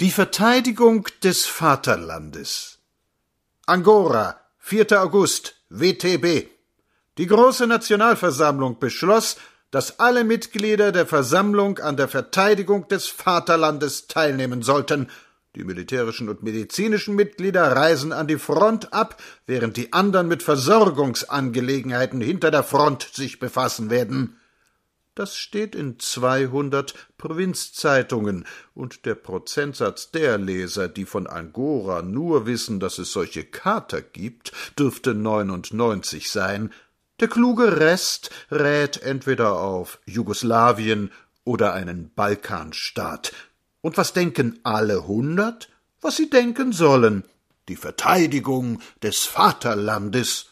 Die Verteidigung des Vaterlandes. Angora, 4. August, WTB. Die große Nationalversammlung beschloss, dass alle Mitglieder der Versammlung an der Verteidigung des Vaterlandes teilnehmen sollten. Die militärischen und medizinischen Mitglieder reisen an die Front ab, während die anderen mit Versorgungsangelegenheiten hinter der Front sich befassen werden. Das steht in 200 Provinzzeitungen, und der Prozentsatz der Leser, die von Angora nur wissen, dass es solche Kater gibt, dürfte 99 sein. Der kluge Rest rät entweder auf Jugoslawien oder einen Balkanstaat. Und was denken alle hundert? Was sie denken sollen. Die Verteidigung des Vaterlandes.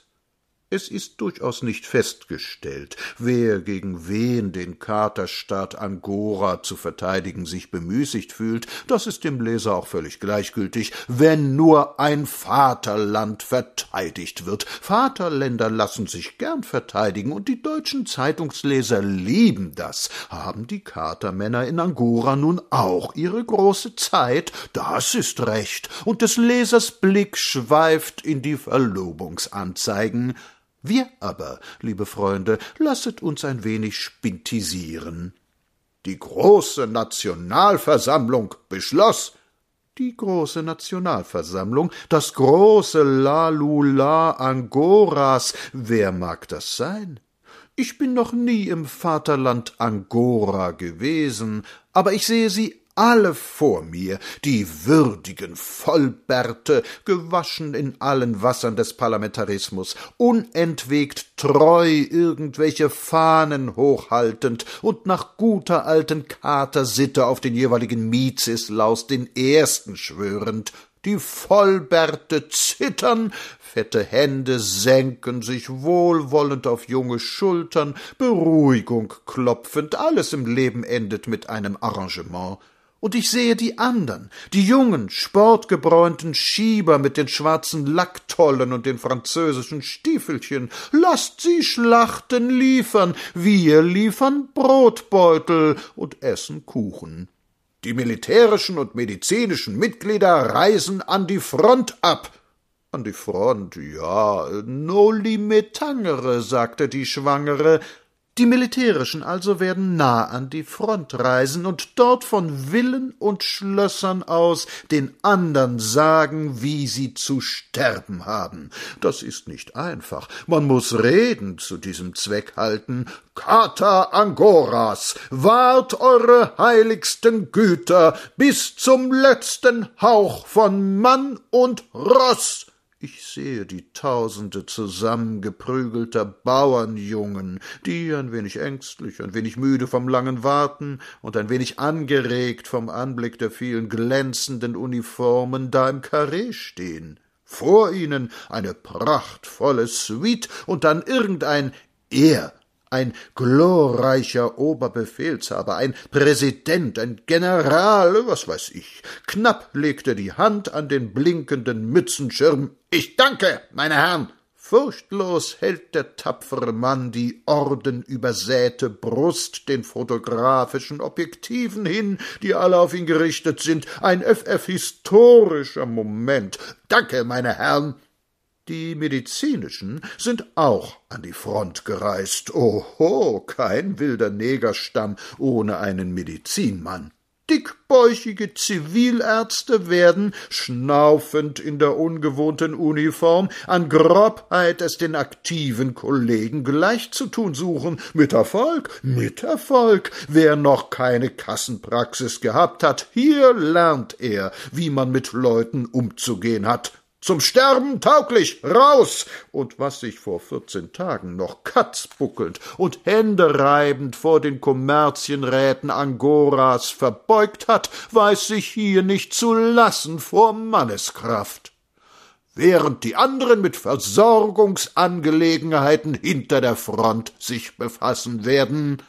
Es ist durchaus nicht festgestellt, wer gegen wen den Katerstaat Angora zu verteidigen sich bemüßigt fühlt, das ist dem Leser auch völlig gleichgültig, wenn nur ein Vaterland verteidigt wird. Vaterländer lassen sich gern verteidigen, und die deutschen Zeitungsleser lieben das. Haben die Katermänner in Angora nun auch ihre große Zeit? Das ist recht, und des Lesers Blick schweift in die Verlobungsanzeigen. Wir aber, liebe Freunde, lasset uns ein wenig spintisieren. Die große Nationalversammlung beschloss, die große Nationalversammlung, das große Lalula Angoras, wer mag das sein? Ich bin noch nie im Vaterland Angora gewesen, aber ich sehe sie alle vor mir, die würdigen Vollbärte, gewaschen in allen Wassern des Parlamentarismus, unentwegt treu irgendwelche Fahnen hochhaltend und nach guter alten Katersitte auf den jeweiligen Mizislaus den ersten schwörend, die Vollbärte zittern, fette Hände senken sich wohlwollend auf junge Schultern, Beruhigung klopfend, alles im Leben endet mit einem Arrangement und ich sehe die andern, die jungen, sportgebräunten Schieber mit den schwarzen Lacktollen und den französischen Stiefelchen. Lasst sie Schlachten liefern, wir liefern Brotbeutel und essen Kuchen. Die militärischen und medizinischen Mitglieder reisen an die Front ab. An die Front, ja, noli me tangere, sagte die Schwangere, die militärischen also werden nah an die Front reisen und dort von Villen und Schlössern aus den andern sagen, wie sie zu sterben haben. Das ist nicht einfach. Man muss Reden zu diesem Zweck halten. Kater Angoras, wahrt eure heiligsten Güter bis zum letzten Hauch von Mann und Ross. Ich sehe die Tausende zusammengeprügelter Bauernjungen, die, ein wenig ängstlich, ein wenig müde vom langen Warten und ein wenig angeregt vom Anblick der vielen glänzenden Uniformen, da im Karree stehen. Vor ihnen eine prachtvolle Suite und dann irgendein Er ein glorreicher Oberbefehlshaber, ein Präsident, ein General, was weiß ich. Knapp legte die Hand an den blinkenden Mützenschirm. Ich danke, meine Herren. Furchtlos hält der tapfere Mann die ordenübersäte Brust den fotografischen Objektiven hin, die alle auf ihn gerichtet sind. Ein FF historischer Moment. Danke, meine Herren. Die medizinischen sind auch an die Front gereist. Oho, kein wilder Negerstamm ohne einen Medizinmann. Dickbäuchige Zivilärzte werden, schnaufend in der ungewohnten Uniform, an Grobheit es den aktiven Kollegen gleichzutun suchen. Mit Erfolg, mit Erfolg. Wer noch keine Kassenpraxis gehabt hat, hier lernt er, wie man mit Leuten umzugehen hat. Zum Sterben tauglich, raus! Und was sich vor vierzehn Tagen noch katzbuckelnd und händereibend vor den Kommerzienräten Angoras verbeugt hat, weiß sich hier nicht zu lassen vor Manneskraft. Während die anderen mit Versorgungsangelegenheiten hinter der Front sich befassen werden,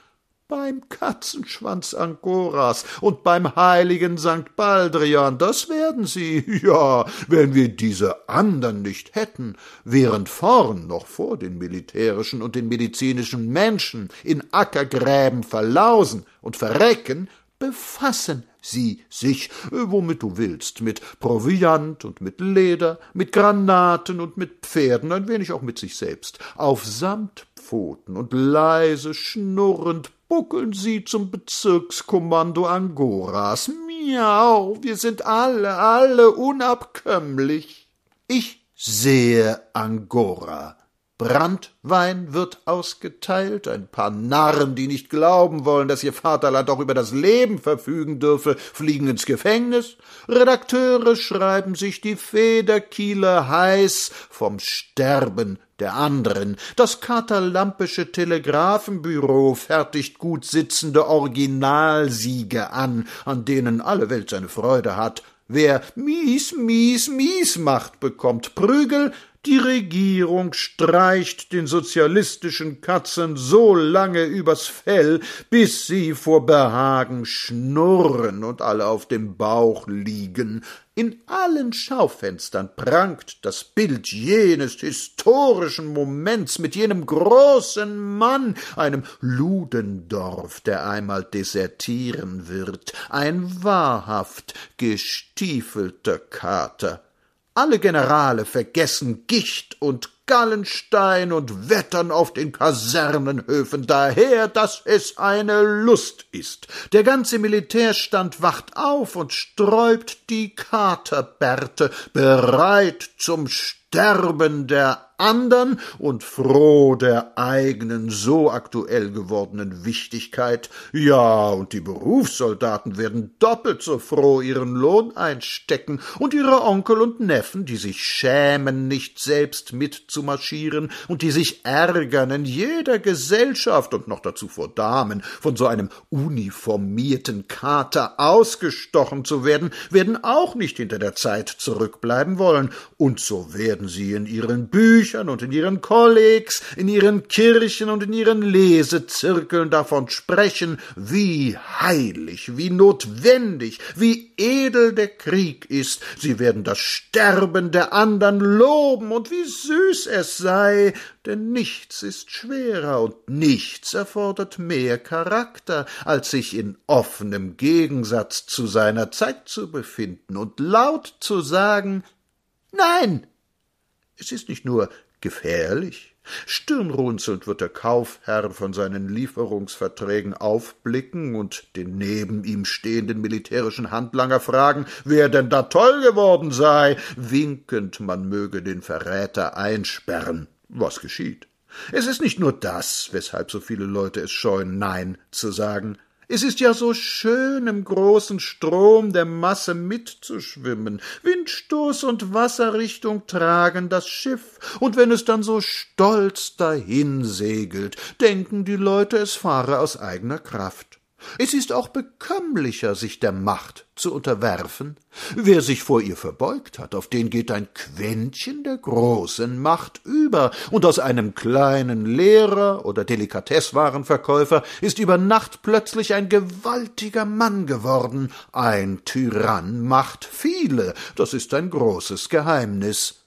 beim Katzenschwanz Angoras und beim heiligen St. Baldrian, das werden sie, ja, wenn wir diese andern nicht hätten, während vorn noch vor den militärischen und den medizinischen Menschen in Ackergräben verlausen und verrecken, befassen sie sich, womit du willst, mit Proviant und mit Leder, mit Granaten und mit Pferden, ein wenig auch mit sich selbst, auf Samtpfoten und leise schnurrend buckeln sie zum Bezirkskommando Angoras. Miau, wir sind alle, alle unabkömmlich. Ich sehe Angora. Brandwein wird ausgeteilt, ein paar Narren, die nicht glauben wollen, dass ihr Vaterland auch über das Leben verfügen dürfe, fliegen ins Gefängnis, Redakteure schreiben sich die Federkiele heiß vom Sterben der anderen, das katalampische Telegrafenbüro fertigt gut sitzende Originalsiege an, an denen alle Welt seine Freude hat, Wer mies, mies, mies macht, bekommt Prügel, die Regierung streicht den sozialistischen Katzen so lange übers Fell, bis sie vor Behagen schnurren und alle auf dem Bauch liegen. In allen Schaufenstern prangt das Bild jenes historischen Moments mit jenem großen Mann, einem Ludendorff, der einmal desertieren wird, ein wahrhaft gestiefelter Kater. Alle Generale vergessen Gicht und Gallenstein und wettern auf den Kasernenhöfen daher, dass es eine Lust ist. Der ganze Militärstand wacht auf und sträubt die Katerbärte, bereit zum Sterben der andern und froh der eigenen so aktuell gewordenen Wichtigkeit. Ja, und die Berufssoldaten werden doppelt so froh ihren Lohn einstecken und ihre Onkel und Neffen, die sich schämen, nicht selbst mitzumarschieren und die sich ärgern, in jeder Gesellschaft und noch dazu vor Damen von so einem uniformierten Kater ausgestochen zu werden, werden auch nicht hinter der Zeit zurückbleiben wollen, und so werden sie in ihren Büchern und in ihren Kollegs, in ihren Kirchen und in ihren Lesezirkeln davon sprechen, wie heilig, wie notwendig, wie edel der Krieg ist. Sie werden das Sterben der andern loben und wie süß es sei, denn nichts ist schwerer und nichts erfordert mehr Charakter, als sich in offenem Gegensatz zu seiner Zeit zu befinden und laut zu sagen Nein, es ist nicht nur gefährlich. Stirnrunzelnd wird der Kaufherr von seinen Lieferungsverträgen aufblicken und den neben ihm stehenden militärischen Handlanger fragen, wer denn da toll geworden sei, winkend, man möge den Verräter einsperren. Was geschieht? Es ist nicht nur das, weshalb so viele Leute es scheuen, Nein zu sagen. Es ist ja so schön, im großen Strom der Masse mitzuschwimmen. Windstoß und Wasserrichtung tragen das Schiff, und wenn es dann so stolz dahin segelt, denken die Leute, es fahre aus eigener Kraft. Es ist auch bekömmlicher, sich der Macht zu unterwerfen. Wer sich vor ihr verbeugt hat, auf den geht ein Quäntchen der großen Macht über, und aus einem kleinen Lehrer oder Delikatesswarenverkäufer ist über Nacht plötzlich ein gewaltiger Mann geworden. Ein Tyrann macht viele, das ist ein großes Geheimnis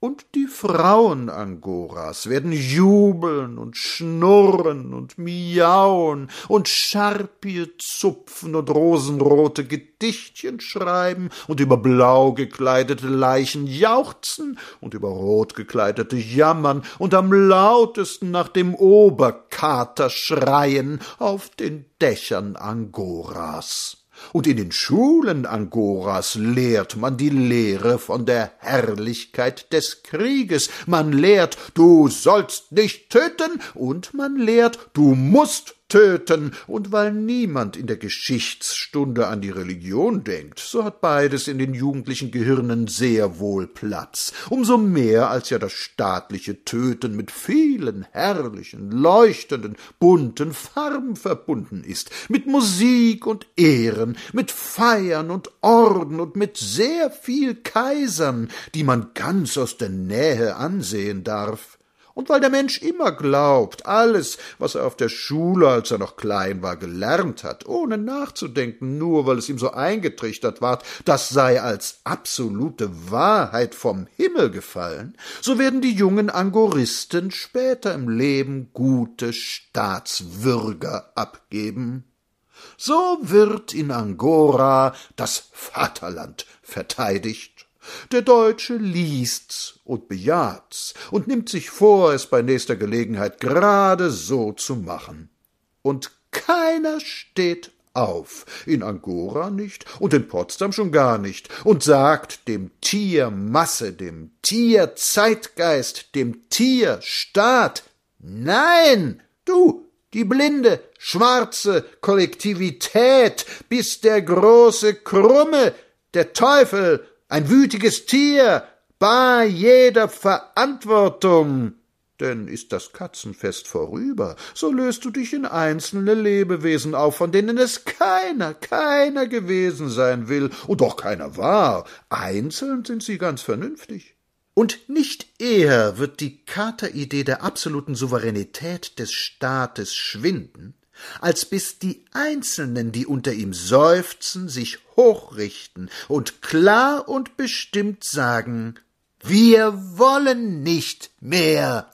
und die Frauen Angoras werden jubeln und schnurren und miauen und Scharpier zupfen und rosenrote Gedichtchen schreiben und über blau gekleidete Leichen jauchzen und über rot gekleidete jammern und am lautesten nach dem Oberkater schreien auf den Dächern Angoras und in den Schulen Angoras lehrt man die Lehre von der Herrlichkeit des Krieges, man lehrt, du sollst nicht töten, und man lehrt, du musst töten, und weil niemand in der Geschichtsstunde an die Religion denkt, so hat beides in den jugendlichen Gehirnen sehr wohl Platz, umso mehr als ja das staatliche Töten mit vielen herrlichen, leuchtenden, bunten Farben verbunden ist, mit Musik und Ehren, mit Feiern und Orden und mit sehr viel Kaisern, die man ganz aus der Nähe ansehen darf und weil der Mensch immer glaubt, alles, was er auf der Schule, als er noch klein war, gelernt hat, ohne nachzudenken, nur weil es ihm so eingetrichtert ward, das sei als absolute Wahrheit vom Himmel gefallen, so werden die jungen Angoristen später im Leben gute Staatswürger abgeben. So wird in Angora das Vaterland verteidigt. Der Deutsche liest's und bejaht's und nimmt sich vor, es bei nächster Gelegenheit gerade so zu machen. Und keiner steht auf, in Angora nicht und in Potsdam schon gar nicht, und sagt dem Tiermasse, dem Tierzeitgeist, dem Tierstaat Nein, du, die blinde, schwarze Kollektivität, bist der große Krumme, der Teufel, ein wütiges Tier, bar jeder Verantwortung. Denn ist das Katzenfest vorüber, so löst du dich in einzelne Lebewesen auf, von denen es keiner, keiner gewesen sein will und doch keiner war. Einzeln sind sie ganz vernünftig. Und nicht eher wird die Kateridee der absoluten Souveränität des Staates schwinden, als bis die Einzelnen, die unter ihm seufzen, sich hochrichten und klar und bestimmt sagen Wir wollen nicht mehr